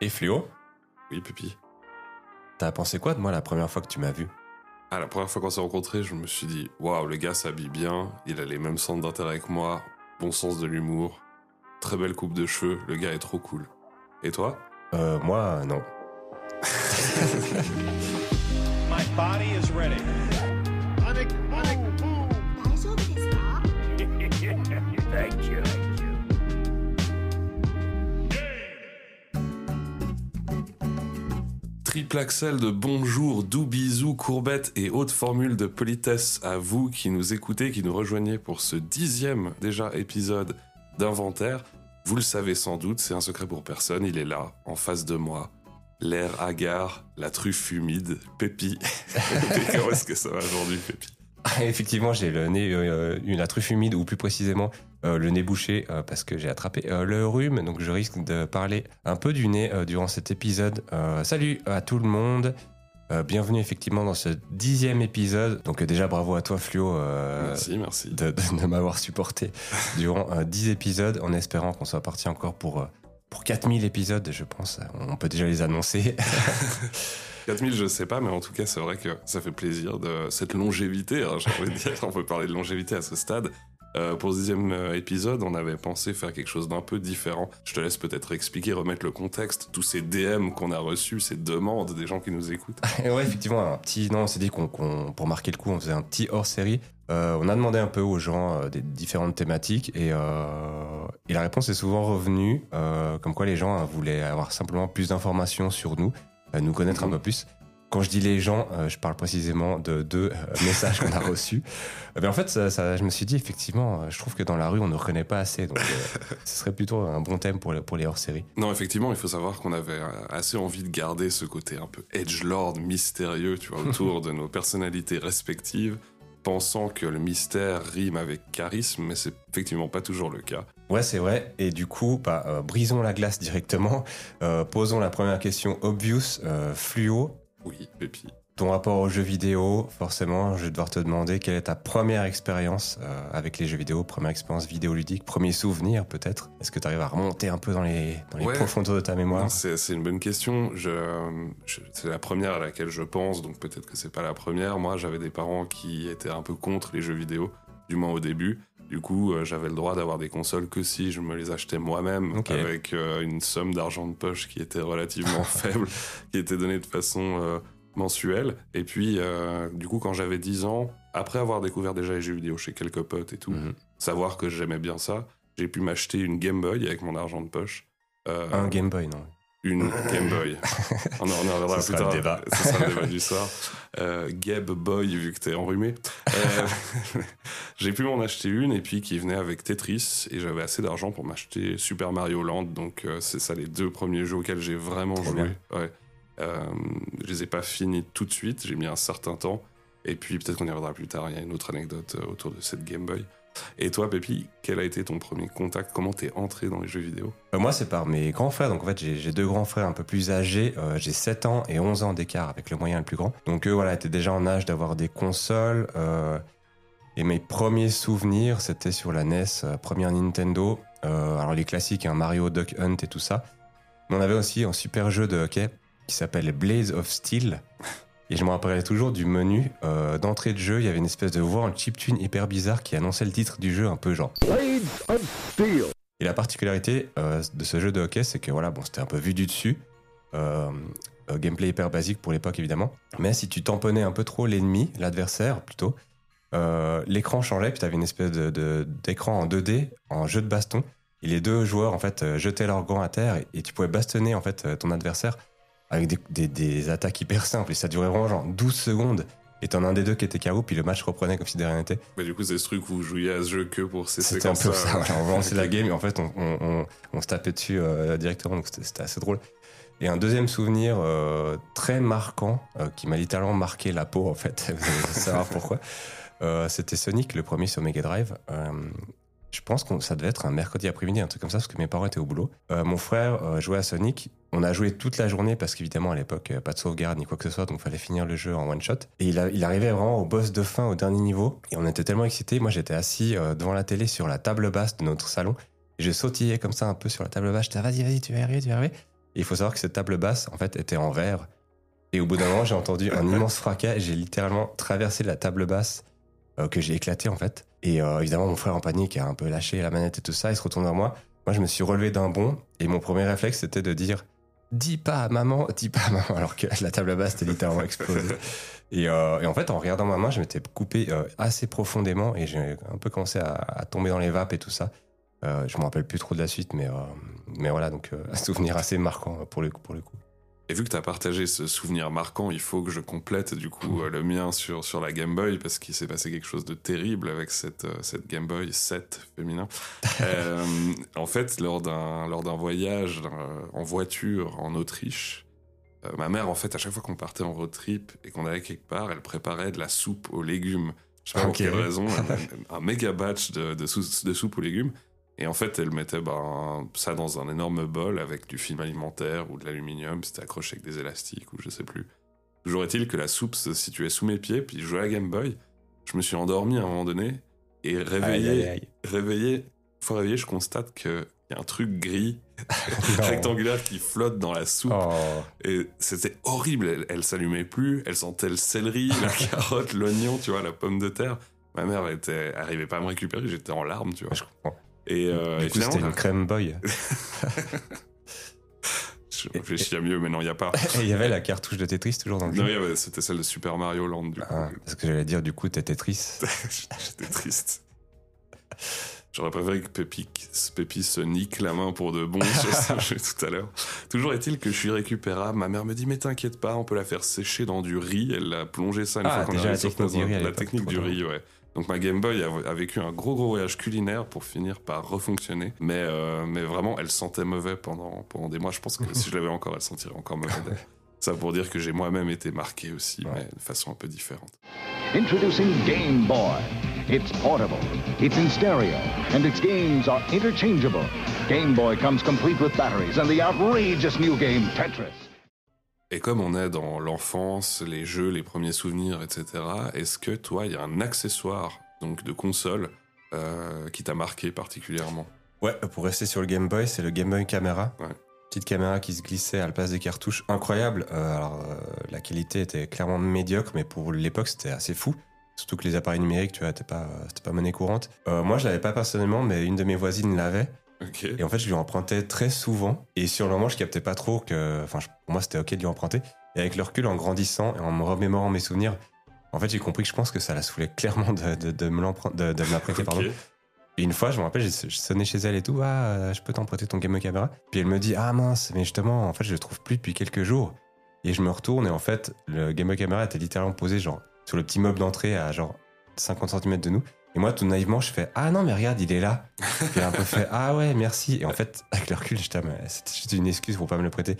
Et Fluo, Oui, Pépi. t'as pensé quoi de moi la première fois que tu m'as vu? Ah, la première fois qu'on s'est rencontrés, je me suis dit, waouh, le gars s'habille bien, il a les mêmes centres d'intérêt que moi, bon sens de l'humour, très belle coupe de cheveux, le gars est trop cool. Et toi? Euh, moi, non. My body is ready. Triple Axel de bonjour, doux bisous, courbettes et autres formules de politesse à vous qui nous écoutez, qui nous rejoignez pour ce dixième déjà épisode d'Inventaire. Vous le savez sans doute, c'est un secret pour personne, il est là, en face de moi. L'air hagard, la truffe humide, Pépi. Comment est-ce que ça va aujourd'hui, Pépi? Effectivement, j'ai le nez, euh, une la truffe humide, ou plus précisément euh, le nez bouché, euh, parce que j'ai attrapé euh, le rhume, donc je risque de parler un peu du nez durant cet épisode. Salut à tout le monde, bienvenue effectivement dans ce dixième épisode. Donc déjà bravo à toi Fluo Merci, merci. de, de- de m'avoir supporté durant 10 épisodes, en espérant qu'on soit parti encore pour, pour 4000 épisodes, je pense. On peut déjà les annoncer. 4000, je sais pas, mais en tout cas, c'est vrai que ça fait plaisir de cette longévité. hein, J'ai envie de dire, on peut parler de longévité à ce stade. Euh, pour ce dixième euh, épisode, on avait pensé faire quelque chose d'un peu différent. Je te laisse peut-être expliquer, remettre le contexte, tous ces DM qu'on a reçus, ces demandes des gens qui nous écoutent. Ouais, effectivement, un petit. Non, on s'est dit qu'on, qu'on- pour marquer le coup, on faisait un petit hors série. Euh, on a demandé un peu aux gens euh, des différentes thématiques et, euh, et la réponse est souvent revenue, comme quoi les gens euh, voulaient avoir simplement plus d'informations sur nous, nous connaître un Mhm. peu plus. Quand je dis les gens, euh, je parle précisément de deux euh, messages qu'on a reçus. Euh, mais en fait, ça, ça- je me suis dit effectivement, euh, je trouve que dans la rue, on ne reconnaît pas assez, donc ce serait plutôt un bon thème pour, les- pour les hors séries. Non, effectivement, il faut savoir qu'on avait assez envie de garder ce côté un peu edgelord, mystérieux, tu vois, autour de nos personnalités respectives, pensant que le mystère rime avec charisme, mais c'est effectivement pas toujours le cas. Ouais, c'est vrai. Et du coup, bah, euh, brisons la glace directement. Euh, posons la première question obvious. Euh, fluo, Oui, Pépi. ton rapport aux jeux vidéo, forcément, je vais devoir te demander quelle est ta première expérience euh, avec les jeux vidéo, première expérience vidéoludique, premier souvenir peut-être. Est-ce que tu arrives à remonter un peu dans les, dans les Ouais. profondeurs de ta mémoire? C'est c'est une bonne question. Je, je- c'est la première à laquelle je pense, donc peut-être que c'est pas la première. Moi, j'avais des parents qui étaient un peu contre les jeux vidéo, du moins au début. Du coup, euh, j'avais le droit d'avoir des consoles que si je me les achetais moi-même, avec euh, une somme d'argent de poche qui était relativement faible, qui était donnée de façon euh, mensuelle. Et puis, du coup, quand j'avais 10 ans, après avoir découvert déjà les jeux vidéo chez quelques potes et tout, Mhm. savoir que j'aimais bien ça, j'ai pu m'acheter une Game Boy avec mon argent de poche. Un Game Boy, non une Game Boy. on en, reviendra plus sera tard. le débat. Ce sera le débat du soir. Euh, Game Boy, vu que t'es enrhumé. Euh, j'ai pu m'en acheter une et puis qui venait avec Tetris et j'avais assez d'argent pour m'acheter Super Mario Land. Donc euh, c'est ça les deux premiers jeux auxquels j'ai vraiment Trop joué. Ouais. Euh, je les ai pas finis tout de suite, j'ai mis un certain temps. Et puis peut-être qu'on y reviendra plus tard, il y a une autre anecdote autour de cette Game Boy. Et toi, Pépi, quel a été ton premier contact? Comment t'es entré dans les jeux vidéo? Euh, Moi, c'est par mes grands frères. Donc, en fait, j'ai deux grands frères un peu plus âgés. Euh, j'ai 7 ans et 11 ans d'écart avec le moyen le plus grand. Donc, eux, voilà, étaient déjà en âge d'avoir des consoles. euh, et mes premiers souvenirs, c'était sur la NES, première Nintendo. Alors, les classiques, hein, Mario, Duck Hunt et tout ça. Mais on avait aussi un super jeu de hockey qui s'appelle Blaze of Steel. Et je me rappellerai toujours du menu euh, d'entrée de jeu. Il y avait une espèce de voix en chiptune hyper bizarre qui annonçait le titre du jeu un peu genre et la particularité euh, de ce jeu de hockey, c'est que voilà, bon, c'était un peu vu du dessus. Euh, gameplay hyper basique pour l'époque, évidemment. Mais si tu tamponnais un peu trop l'ennemi, l'adversaire plutôt, l'écran changeait, puis tu avais une espèce de- de- d'écran en 2D, en jeu de baston. Et les deux joueurs, en fait, jetaient leurs gants à terre et, et tu pouvais bastonner, en fait, ton adversaire avec des, des- des attaques hyper simples. Et ça durait vraiment genre 12 secondes. Et t'en as un des deux qui était KO, puis le match reprenait comme si de rien n'était. Mais du coup, c'est ce truc où vous jouiez à ce jeu que pour ces C'était un peu ça. voilà. On lançait la game et en fait, on, on- on- on se tapait dessus euh, directement. Donc c'était assez drôle. Et un deuxième souvenir euh, très marquant euh, qui m'a littéralement marqué la peau en fait. Vous allez savoir pourquoi. Euh, c'était Sonic, le premier sur Mega Drive. Je pense que ça devait être un mercredi après-midi, un truc comme ça, parce que mes parents étaient au boulot. Euh, mon frère euh, jouait à Sonic. On a joué toute la journée parce qu'évidemment à l'époque euh, pas de sauvegarde ni quoi que ce soit, donc fallait finir le jeu en one shot. Et il, arrivait vraiment au boss de fin, au dernier niveau, et on était tellement excités. Moi j'étais assis devant la télé sur la table basse de notre salon. Et je sautillais comme ça un peu sur la table basse. J'étais vas-y vas-y tu vas y arriver tu vas y arriver. Et il faut savoir que cette table basse, en fait, était en verre. Et au bout d'un moment, j'ai entendu un immense fracas et j'ai littéralement traversé la table basse que j'ai éclaté en fait. Et euh, évidemment, mon frère en panique a un peu lâché la manette et tout ça. Il se retourne vers moi. Moi, je me suis relevé d'un bond et mon premier réflexe c'était de dire Dis pas à maman, dis pas à maman, alors que la table basse était littéralement explosée. Et, euh, et en fait, en regardant ma main, je m'étais coupé euh, assez profondément et j'ai un peu commencé à, à tomber dans les vapes et tout ça. Je me rappelle plus trop de la suite, mais, mais voilà, donc un souvenir assez marquant pour le coup. Et vu que tu as partagé ce souvenir marquant, il faut que je complète du coup euh, le mien sur, sur la Game Boy parce qu'il s'est passé quelque chose de terrible avec cette, euh, cette Game Boy 7 féminin. Euh, en fait, lors d'un lors d'un voyage en voiture en Autriche, euh, ma mère, en fait, à chaque fois qu'on partait en road trip et qu'on allait quelque part, elle préparait de la soupe aux légumes. Je sais pas Ok. pour quelle raison, un, un méga batch de, de, sou- de soupe aux légumes. Et en fait, elle mettait ben, ça dans un énorme bol avec du film alimentaire ou de l'aluminium, c'était accroché avec des élastiques ou je sais plus. Toujours est-il que la soupe se situait sous mes pieds, puis je jouais à Game Boy. Je me suis endormi à un moment donné et réveillé, Aïe, aïe, aïe. réveillé, fois réveillé, je constate qu'il y a un truc gris rectangulaire qui flotte dans la soupe. Oh. Et c'était horrible. Elle, elle s'allumait plus. Elle sentait le céleri, la carotte, l'oignon, tu vois, la pomme de terre. Ma mère elle était, arrivait pas à me récupérer. J'étais en larmes, tu vois. Je comprends. Et, euh, du et coup, c'était une crème boy. je réfléchis à mieux, mais non, il n'y a pas. Et il y avait la cartouche de Tetris toujours dans le Non, jeu. avait- c'était celle de Super Mario Land, du coup. Ah, parce que j'allais dire, du coup, t'es Tetris. J'étais triste. J'aurais préféré que Pépi, se nique la main pour de bon sur ce jeu tout à l'heure. Toujours est-il que je suis récupérable. Ma mère me dit Mais t'inquiète pas, on peut la faire sécher dans du riz. Elle a plongé ça une Ah, fois qu'on arrive la technique du riz La technique du riz, ouais. Donc ma Game Boy a, a vécu un gros gros voyage culinaire pour finir par refonctionner. Mais, euh, mais vraiment, elle sentait mauvais pendant, pendant des mois. Je pense que si je l'avais encore, elle sentirait encore mauvais. Ça pour dire que j'ai moi-même été marqué aussi, Ouais. mais de façon un peu différente. Introducing Game Boy. It's portable, it's in stereo, and its games are interchangeable. Game Boy comes complete with batteries and the outrageous new game Tetris. Et comme on est dans l'enfance, les jeux, les premiers souvenirs, etc., est-ce que toi, il y a un accessoire donc de console euh, qui t'a marqué particulièrement? Ouais, pour rester sur le Game Boy, c'est le Game Boy Camera. Ouais. Petite caméra qui se glissait à la place des cartouches. Incroyable. Euh, alors, euh, la qualité était clairement médiocre, mais pour l'époque, c'était assez fou. Surtout que les appareils numériques, tu vois, c'était pas, pas monnaie courante. Moi, je l'avais pas personnellement, mais une de mes voisines l'avait. Et en fait, je lui empruntais très souvent. Et sur le moment, je captais pas trop que. Enfin, pour moi, c'était ok de lui emprunter. Et avec le recul, en grandissant et en me remémorant mes souvenirs, en fait, j'ai compris que je pense que ça la saoulait clairement de, de, de me l'emprunt- de. Pardon. Et une fois, je me rappelle, j'ai je sonnais chez elle et tout. Ah, euh, je peux t'emprunter ton Game Camera? Puis elle me dit Ah mince, mais justement, en fait, je le trouve plus depuis quelques jours. Et je me retourne et en fait, le Game Camera était littéralement posé genre sur le petit meuble d'entrée à genre 50 cm de nous. Et moi, tout naïvement, je fais Ah non, mais regarde, il est là. Puis un peu fait Ah ouais, merci. Et en fait, avec le recul, j'étais, c'était juste une excuse pour pas me le prêter.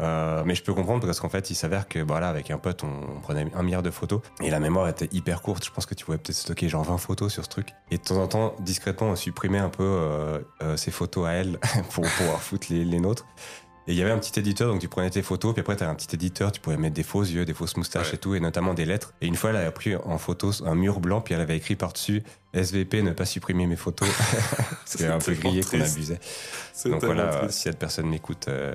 Euh, mais je peux comprendre parce qu'en fait, il s'avère que voilà, avec un pote, on, prenait un milliard de photos et la mémoire était hyper courte. Je pense que tu pouvais peut-être stocker genre 20 photos sur ce truc. Et de temps en temps, discrètement, on supprimait un peu euh, euh, ces photos à elle pour pouvoir foutre les nôtres. Et il y avait un petit éditeur, donc tu prenais tes photos, puis après tu un petit éditeur, tu pouvais mettre des faux yeux, des fausses moustaches Ouais. et tout, et notamment des lettres. Et une fois, elle avait pris en photo un mur blanc, puis elle avait écrit par-dessus SVP, ne pas supprimer mes photos. C'était un peu grillé qu'on abusait. Donc voilà, triste. si cette personne m'écoute, euh,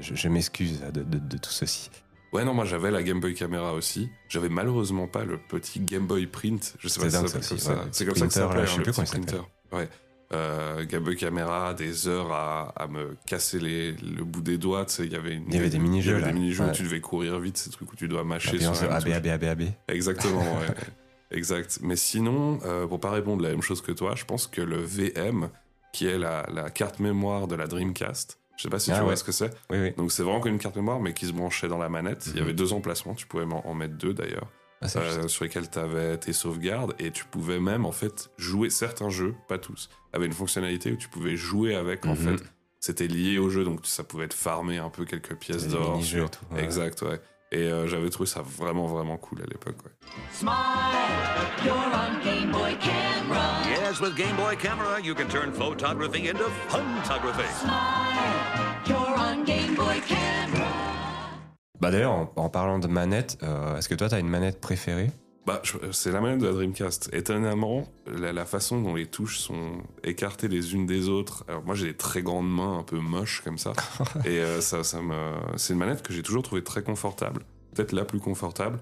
je, je m'excuse de, de- de tout ceci. Ouais, non, moi j'avais la Game Boy Camera aussi. J'avais malheureusement pas le petit Game Boy Print. Je sais pas C'est si ça s'appelle ça comme ça. ouais, C'est comme ça que ça s'appelait, je sais hein, le petit printer. Ouais. Euh, Boy Camera, des heures à, à me casser les, le bout des doigts. Tu sais, il y avait une- Il y avait des mini-jeux, Il y avait là. des mini-jeux où tu devais courir vite, ces trucs où tu dois mâcher sur AB. AB, AB, AB. Exactement, ouais. exact. Mais sinon, euh, pour pas répondre la même chose que toi, je pense que le VM, qui est la, la carte mémoire de la Dreamcast, je sais pas si Ah tu vois ce que c'est. Oui, oui. Donc c'est vraiment comme une carte mémoire, mais qui se branchait dans la manette. Il y Mhm. avait deux emplacements, tu pouvais en en mettre deux d'ailleurs, Ah, euh, sur lesquels tu avais tes sauvegardes, et tu pouvais même en fait jouer certains jeux, pas tous, avaient une fonctionnalité où tu pouvais jouer avec en Mhm. fait. C'était lié au jeu, donc ça pouvait être farmer un peu quelques pièces d'or. sur- et tout, ouais. Exact, ouais. Et euh, j'avais trouvé ça vraiment, vraiment cool à l'époque, ouais. Smile, you're on Game Boy Camera. Yes, with Game Boy Camera, you can turn photography into photography. Smile, you're on Game Boy Camera. Bah d'ailleurs, en, en parlant de manette, euh, est-ce que toi, t'as une manette préférée? Bah, c'est la manette de la Dreamcast. Étonnamment, la, la façon dont les touches sont écartées les unes des autres. Alors moi, j'ai des très grandes mains, un peu moches comme ça, et euh, ça, ça me, c'est une manette que j'ai toujours trouvée très confortable, peut-être la plus confortable,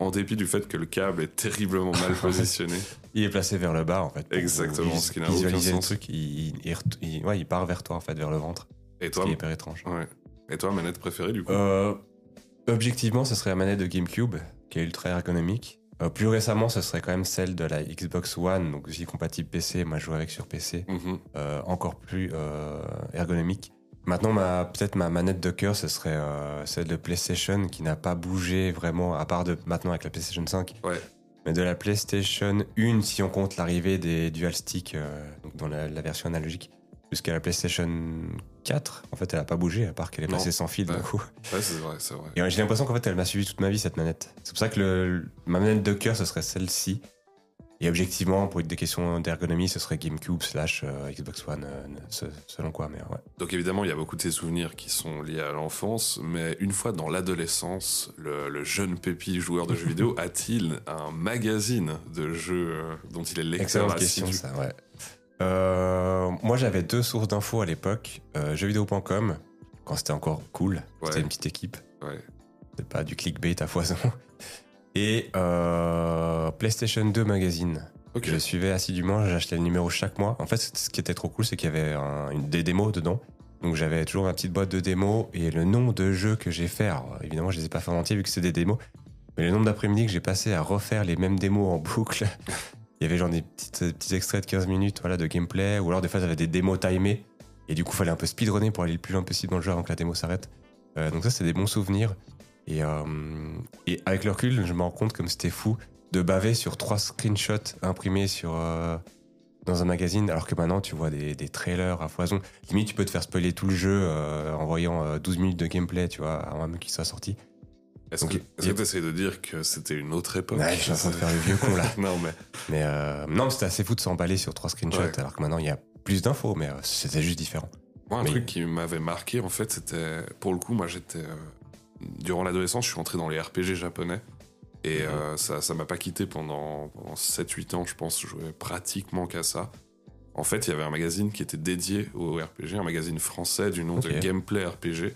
en dépit du fait que le câble est terriblement mal positionné. Il est placé vers le bas en fait. Exactement, ce qui n'a aucun sens. truc, il, il, il- ouais, il part vers toi en fait, vers le ventre. Et Ce qui est hyper étrange. ouais. Et toi, manette préférée du coup? Euh, objectivement, ce serait la manette de GameCube, qui est ultra ergonomique. Euh, plus récemment, ce serait quand même celle de la Xbox One, donc aussi compatible PC. Moi, je joue avec sur PC, Mhm. euh, encore plus euh, ergonomique. Maintenant, ma, peut-être ma manette de cœur, ce serait celle de PlayStation, qui n'a pas bougé vraiment, à part de maintenant avec la PlayStation 5. Ouais. Mais de la PlayStation 1, si on compte l'arrivée des Dual Stick, donc dans la, la version analogique, jusqu'à la PlayStation 4, en fait, elle a pas bougé, à part qu'elle est Non. passée sans fil Ouais. d'un coup. Ouais, c'est vrai, c'est vrai. Et ouais, j'ai l'impression qu'en fait, elle m'a suivi toute ma vie, cette manette. C'est pour ça que le, ma manette de cœur, ce serait celle-ci. Et objectivement, pour des questions d'ergonomie, ce serait GameCube slash euh, Xbox One, euh, ce- selon quoi, mais ouais. Donc évidemment, il y a beaucoup de ces souvenirs qui sont liés à l'enfance, mais une fois dans l'adolescence, le, le jeune Pépi joueur de jeux vidéo a-t-il un magazine de jeux euh, dont il est lecteur Excellente question, ça, ouais. Euh, moi, j'avais deux sources d'infos à l'époque. Euh, jeuxvideo.com, quand c'était encore cool. C'était une petite équipe. Ouais. C'est pas du clickbait à foison. Et euh, PlayStation 2 Magazine. Je suivais assidûment, j'achetais le numéro chaque mois. En fait, ce qui était trop cool, c'est qu'il y avait un- une, des démos dedans. Donc j'avais toujours ma petite boîte de démos et le nombre de jeux que j'ai fait. Alors, évidemment, je les ai pas fait en entier vu que c'est des démos. Mais le nombre d'après-midi que j'ai passé à refaire les mêmes démos en boucle. Il y avait genre des petites, petits extraits de 15 minutes voilà, de gameplay. Ou alors des fois, j'avais des démos timées. Et du coup, il fallait un peu speedrunner pour aller le plus loin possible dans le jeu avant que la démo s'arrête. Euh, donc ça, c'est des bons souvenirs. Et, euh, et avec le recul, je me rends compte comme c'était fou de baver sur trois screenshots imprimés sur, euh, dans un magazine, alors que maintenant tu vois des, des trailers à foison. Limite, tu peux te faire spoiler tout le jeu euh, en voyant euh, 12 minutes de gameplay, tu vois, avant même qu'il soit sorti. Est-ce que tu essaies de dire que c'était une autre époque? Ouais, je suis en train de faire le vieux con là. Non, mais Mais euh, non, c'était assez fou de s'emballer sur trois screenshots, Ouais. alors que maintenant il y a plus d'infos, mais euh, c'était juste différent. moi, un Mais- truc qui m'avait marqué, en fait, c'était. Pour le coup, moi, j'étais. euh, Durant l'adolescence, je suis entré dans les RPG japonais. Et Mhm. ça ça m'a pas quitté pendant, pendant 7-8 ans, je pense. Je jouais pratiquement qu'à ça. En fait, il y avait un magazine qui était dédié au RPG, un magazine français du nom de. Gameplay RPG,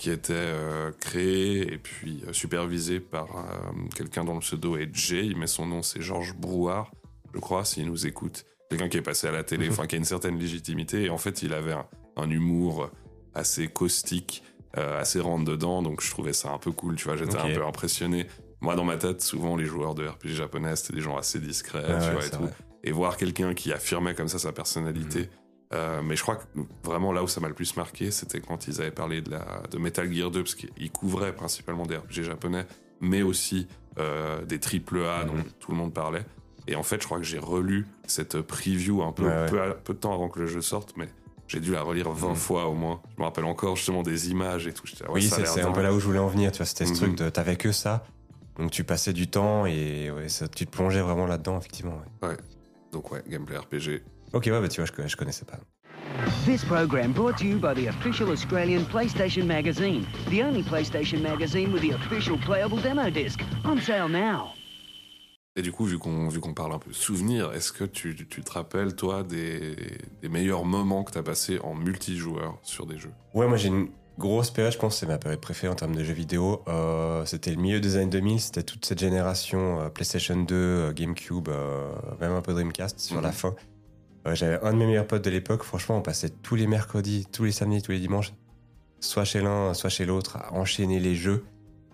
qui était euh, créé et puis euh, supervisé par euh, quelqu'un dont le pseudo est Jay, mais son nom c'est Georges Brouard, je crois, s'il nous écoute. Quelqu'un qui est passé à la télé, enfin qui a une certaine légitimité. Et en fait, il avait un, un humour assez caustique, assez rentre dedans, donc je trouvais ça un peu cool, tu vois, j'étais un peu impressionné. Moi, dans ma tête, souvent, les joueurs de RPG japonais, c'était des gens assez discrets, Ah tu ouais, vois, et tout vrai. et voir quelqu'un qui affirmait comme ça sa personnalité. Mhm. Euh, mais je crois que vraiment là où ça m'a le plus marqué, c'était quand ils avaient parlé de, la, de Metal Gear 2, parce qu'ils couvraient principalement des RPG japonais, mais aussi euh, des triple A dont Mhm. tout le monde parlait. Et en fait, je crois que j'ai relu cette preview un peu, Ouais. Peu, de temps avant que le jeu sorte, mais j'ai dû la relire 20 Mhm. fois au moins. Je me rappelle encore justement des images et tout. Ouais, oui, c'est un peu là où je voulais en venir, tu vois, c'était ce Mhm. truc de t'avais que ça, donc tu passais du temps et ça, tu te plongeais vraiment là-dedans, effectivement. ouais. Donc ouais, gameplay RPG. Ok, ouais, bah tu vois, je, je connaissais pas. This program brought to you by the official Australian PlayStation magazine, the only PlayStation magazine with the official playable demo disc. On sale now. Et du coup, vu qu'on vu qu'on parle un peu souvenir, est-ce que tu, tu te rappelles, toi, des, des meilleurs moments que tu as passés en multijoueur sur des jeux? Ouais, moi j'ai une grosse période, je pense que c'est ma période préférée en termes de jeux vidéo. Euh, c'était le milieu des années 2000, c'était toute cette génération euh, PlayStation 2, euh, GameCube, euh, même un peu Dreamcast sur Mhm. la fin. Euh, J'avais un de mes meilleurs potes de l'époque, franchement, on passait tous les mercredis, tous les samedis, tous les dimanches, soit chez l'un, soit chez l'autre, à enchaîner les jeux.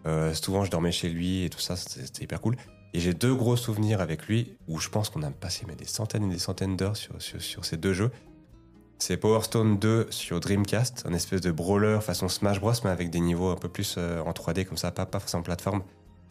Euh, souvent, je dormais chez lui et tout ça, c'était hyper cool. Et j'ai deux gros souvenirs avec lui où je pense qu'on a passé mais, des centaines et des centaines d'heures sur, sur, sur ces deux jeux. C'est Power Stone 2 sur Dreamcast, un espèce de brawler façon Smash Bros, mais avec des niveaux un peu plus euh, en 3D comme ça, pas, pas façon plateforme.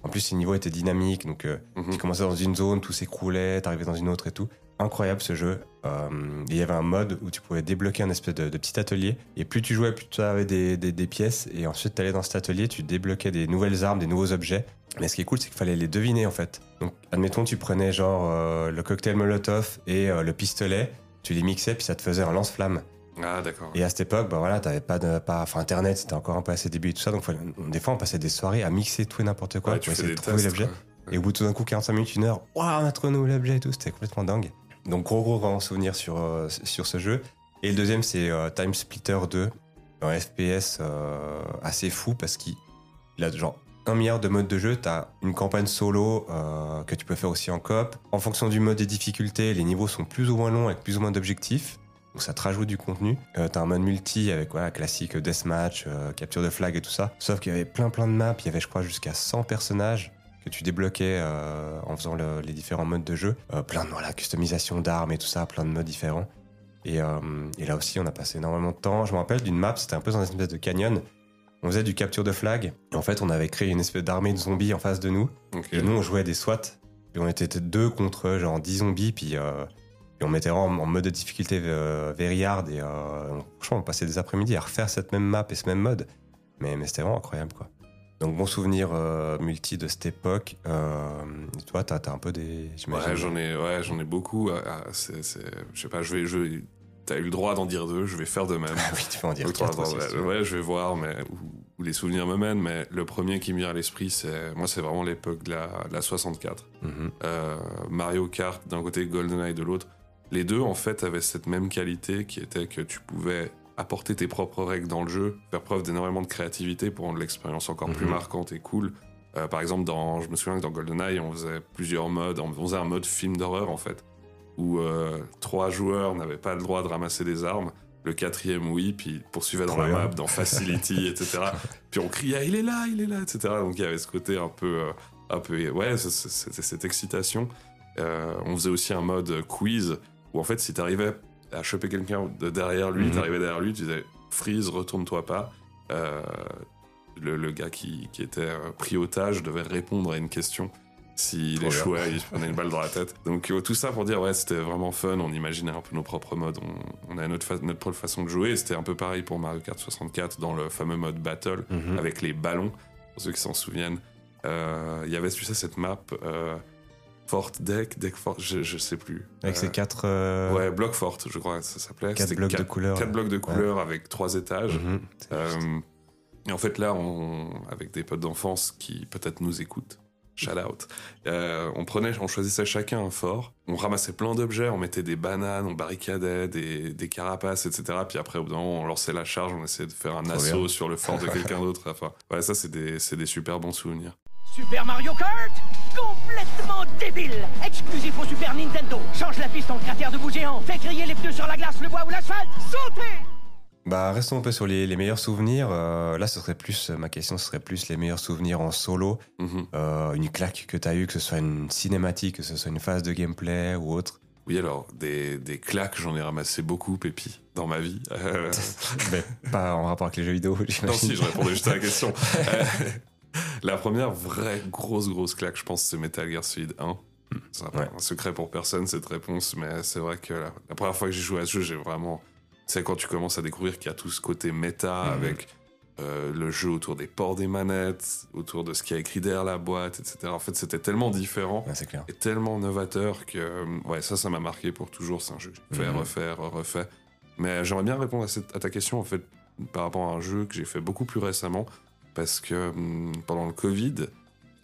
En plus, ces niveaux étaient dynamiques, donc euh, Mhm. tu commençais dans une zone, tout s'écroulait, t'arrivais dans une autre et tout. Incroyable ce jeu. Euh, il y avait un mode où tu pouvais débloquer un espèce de, de petit atelier. Et plus tu jouais, plus tu avais des, des- des pièces. Et ensuite, tu allais dans cet atelier, tu débloquais des nouvelles armes, des nouveaux objets. Mais ce qui est cool, c'est qu'il fallait les deviner en fait. Donc, admettons, tu prenais genre euh, le cocktail Molotov et euh, le pistolet, tu les mixais, puis ça te faisait un lance-flamme. Ah, d'accord. Et à cette époque, bah voilà, t'avais pas de, pas, enfin Internet, c'était encore un peu à ses débuts et tout ça, donc fallait- des fois on passait des soirées à mixer tout et n'importe quoi Ouais, pour essayer de trouver l'objet. Et au bout de tout d'un coup, 45 minutes, une heure, waouh, on a trouvé un nouvel objet et tout, c'était complètement dingue. Donc gros gros grand souvenir sur, euh, sur ce jeu. Et le deuxième, c'est euh, Time Splitter 2, un FPS euh, assez fou parce qu'il il a genre un milliard de modes de jeu. T'as une campagne solo que tu peux faire aussi en coop. En fonction du mode et difficulté, les niveaux sont plus ou moins longs avec plus ou moins d'objectifs. Donc ça te rajoute du contenu. T'as un mode multi avec voilà, classique deathmatch, capture de flag et tout ça. Sauf qu'il y avait plein plein de maps. Il y avait je crois jusqu'à 100 personnages que tu débloquais euh, en faisant le- les différents modes de jeu. Euh, plein de voilà, customisation d'armes et tout ça, plein de modes différents. Et, euh, et là aussi, on a passé énormément de temps. Je me rappelle d'une map, c'était un peu dans une espèce de canyon. On faisait du capture de flag. Et en fait, on avait créé une espèce d'armée de zombies en face de nous. Et nous, on jouait des SWAT. Et on était deux contre genre 10 zombies. Puis et on mettait vraiment en mode de difficulté very hard. Et franchement, on passait des après-midi à refaire cette même map et ce même mode. Mais, mais c'était vraiment incroyable, quoi. Donc, bon souvenir euh, multi de cette époque. Euh, toi, t'as as un peu des. Ouais, j'en ai, ouais, j'en ai beaucoup. Ah, ah, c'est, je sais pas, je vais, je, t'as eu le droit d'en dire deux, je vais faire de même. Ah oui, tu peux en dire Donc, quatre aussi, ouais, je vais voir mais, où, où les souvenirs me mènent, mais le premier qui me vient à l'esprit, c'est, moi, c'est vraiment l'époque de la, de la 64. Mhm. Euh, Mario Kart d'un côté, GoldenEye de l'autre. Les deux, en fait, avaient cette même qualité qui était que tu pouvais apporter tes propres règles dans le jeu, faire preuve d'énormément de créativité pour rendre l'expérience encore plus Mhm. marquante et cool. Euh, par exemple, dans, je me souviens que dans GoldenEye, on faisait plusieurs modes. On faisait un mode film d'horreur, en fait, où euh, trois joueurs n'avaient pas le droit de ramasser des armes. Le quatrième, oui, puis poursuivait dans la map, dans Facility, etc. Puis on criait, il est là, il est là, etc. Donc il y avait ce côté un peu, euh, un peu, ouais, c'était cette excitation. Euh, on faisait aussi un mode quiz où en fait, si t'arrivais à choper quelqu'un de derrière lui, Mhm. t'arrivais derrière lui, tu disais freeze, retourne-toi pas. Euh, le, le gars qui, qui était euh, pris otage devait répondre à une question. S'il échouait, il se prenait une balle dans la tête. Donc euh, tout ça pour dire, ouais, c'était vraiment fun. On imaginait un peu nos propres modes. On, on avait notre, notre propre façon de jouer. C'était un peu pareil pour Mario Kart 64 dans le fameux mode battle Mhm. avec les ballons, pour ceux qui s'en souviennent. Euh, Il y avait, tu sais, cette map euh, Fort Deck, Deck Fort, je, je sais plus. Avec Euh, ces quatre, euh, Ouais, Block Fort, je crois que ça s'appelait. quatre blocs de quatre- couleurs. Quatre blocs de couleurs avec trois étages. Mhm. Euh, et en fait, là, on, avec des potes d'enfance qui peut-être nous écoutent, shout out, euh, on prenait, on choisissait chacun un fort, on ramassait plein d'objets, on mettait des bananes, on barricadait des, des carapaces, etc. Puis après, au bout d'un moment, on lançait la charge, on essayait de faire un Trop assaut bien. sur le fort de quelqu'un d'autre. Enfin, ouais, ça, c'est des, c'est des super bons souvenirs. Super Mario Kart? Complètement débile Exclusif au Super Nintendo Change la piste en cratère de bout géant Fais crier les pneus sur la glace, le bois ou l'asphalte Sautez Bah, restons un peu sur les, les meilleurs souvenirs. Euh, là, ce serait plus, ma question ce serait plus les meilleurs souvenirs en solo. Mhm. Euh, une claque que tu as eue, que ce soit une cinématique, que ce soit une phase de gameplay ou autre. Oui, alors, des, des claques, j'en ai ramassé beaucoup, Pépi, dans ma vie. Euh, Mais pas en rapport avec les jeux vidéo, Non, si, je répondais juste à la question. La première vraie grosse, grosse claque, je pense, c'est Metal Gear Solid 1. C'est un, Ouais. un secret pour personne, cette réponse, mais c'est vrai que la, la première fois que j'ai joué à ce jeu, j'ai vraiment. C'est quand tu commences à découvrir qu'il y a tout ce côté méta Mhm. avec euh, le jeu autour des ports des manettes, autour de ce qu'il y a écrit derrière la boîte, etc. En fait, c'était tellement différent Ouais, clair. est tellement novateur que euh, ouais ça ça m'a marqué pour toujours c'est un jeu que j'ai fait Mhm. refaire refait mais j'aimerais bien répondre à, cette- à ta question en fait par rapport à un jeu que j'ai fait beaucoup plus récemment parce que hum, pendant le Covid